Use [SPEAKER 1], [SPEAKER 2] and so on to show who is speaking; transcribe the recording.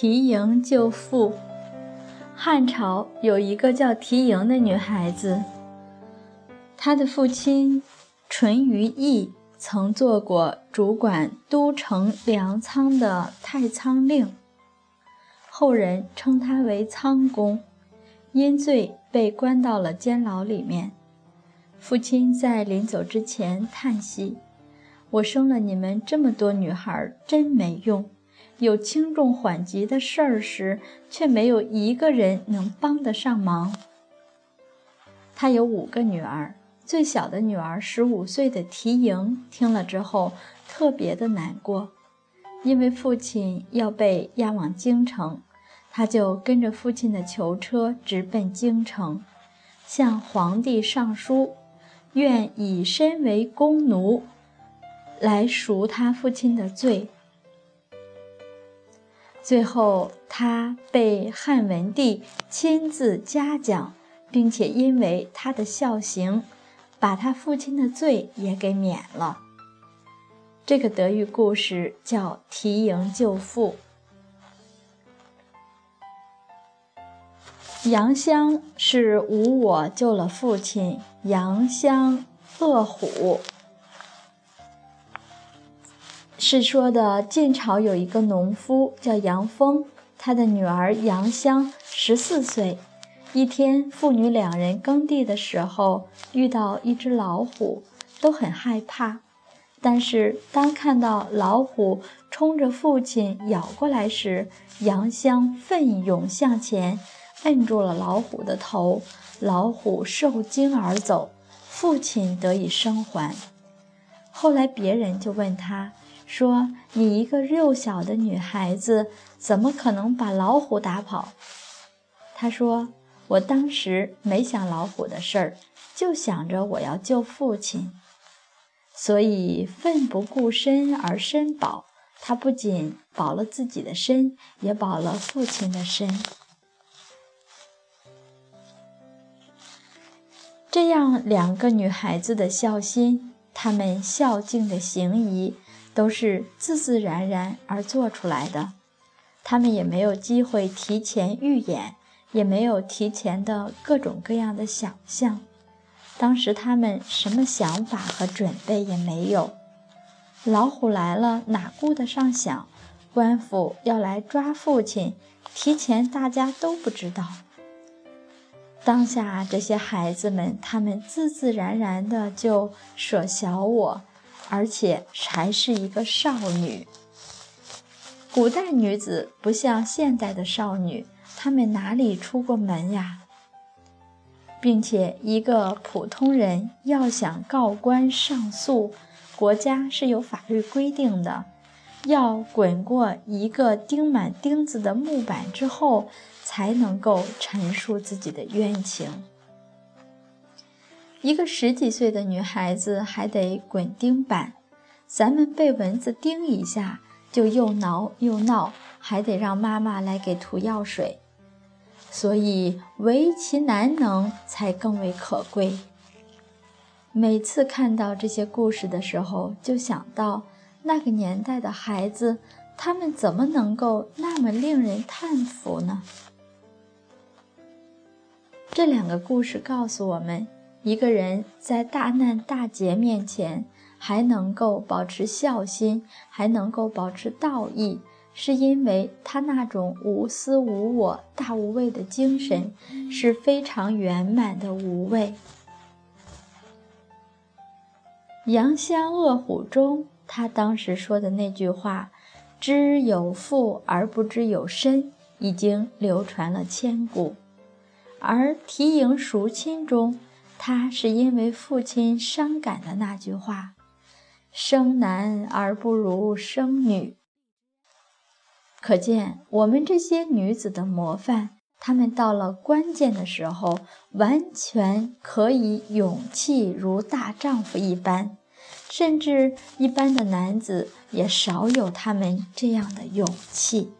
[SPEAKER 1] 缇萦救父。汉朝有一个叫缇萦的女孩子，她的父亲淳于意曾做过主管都城粮仓的太仓令，后人称他为仓公，因罪被关到了监牢里面。父亲在临走之前叹息：“我生了你们这么多女孩，真没用。有轻重缓急的事儿时，却没有一个人能帮得上忙。”他有五个女儿，最小的女儿十五岁的缇萦听了之后特别的难过，因为父亲要被押往京城，他就跟着父亲的囚车直奔京城，向皇帝上书。愿以身为弓奴，来赎他父亲的罪。最后，他被汉文帝亲自嘉奖，并且因为他的孝行，把他父亲的罪也给免了。这个德育故事叫“提营救父”。杨香是无我救了父亲。杨香恶虎是说的晋朝有一个农夫叫杨峰，他的女儿杨香十四岁。一天，父女两人耕地的时候遇到一只老虎，都很害怕。但是当看到老虎冲着父亲咬过来时，杨香奋勇向前，摁住了老虎的头。老虎受惊而走，父亲得以生还。后来别人就问他说：“你一个幼小的女孩子，怎么可能把老虎打跑？”他说：“我当时没想老虎的事儿，就想着我要救父亲，所以奋不顾身而身保。他不仅保了自己的身，也保了父亲的身。”这样两个女孩子的孝心，她们孝敬的行仪，都是自自然然而做出来的。他们也没有机会提前预演，也没有提前的各种各样的想象。当时他们什么想法和准备也没有。老虎来了，哪顾得上想？官府要来抓父亲，提前大家都不知道。当下这些孩子们，他们自自然然的就舍小我，而且还是一个少女。古代女子不像现代的少女，她们哪里出过门呀？并且一个普通人要想告官上诉，国家是有法律规定的。要滚过一个钉满钉子的木板之后，才能够陈述自己的冤情。一个十几岁的女孩子还得滚钉板，咱们被蚊子叮一下就又挠又闹，还得让妈妈来给涂药水。所以唯其难能才更为可贵。每次看到这些故事的时候，就想到。那个年代的孩子，他们怎么能够那么令人叹服呢？这两个故事告诉我们，一个人在大难大劫面前还能够保持孝心，还能够保持道义，是因为他那种无私无我、大无畏的精神是非常圆满的无畏。杨香恶虎中。他当时说的那句话“知有父而不知有身”已经流传了千古，而提萦赎亲中，他是因为父亲伤感的那句话“生男而不如生女”。可见我们这些女子的模范，她们到了关键的时候，完全可以勇气如大丈夫一般。甚至一般的男子也少有他们这样的勇气。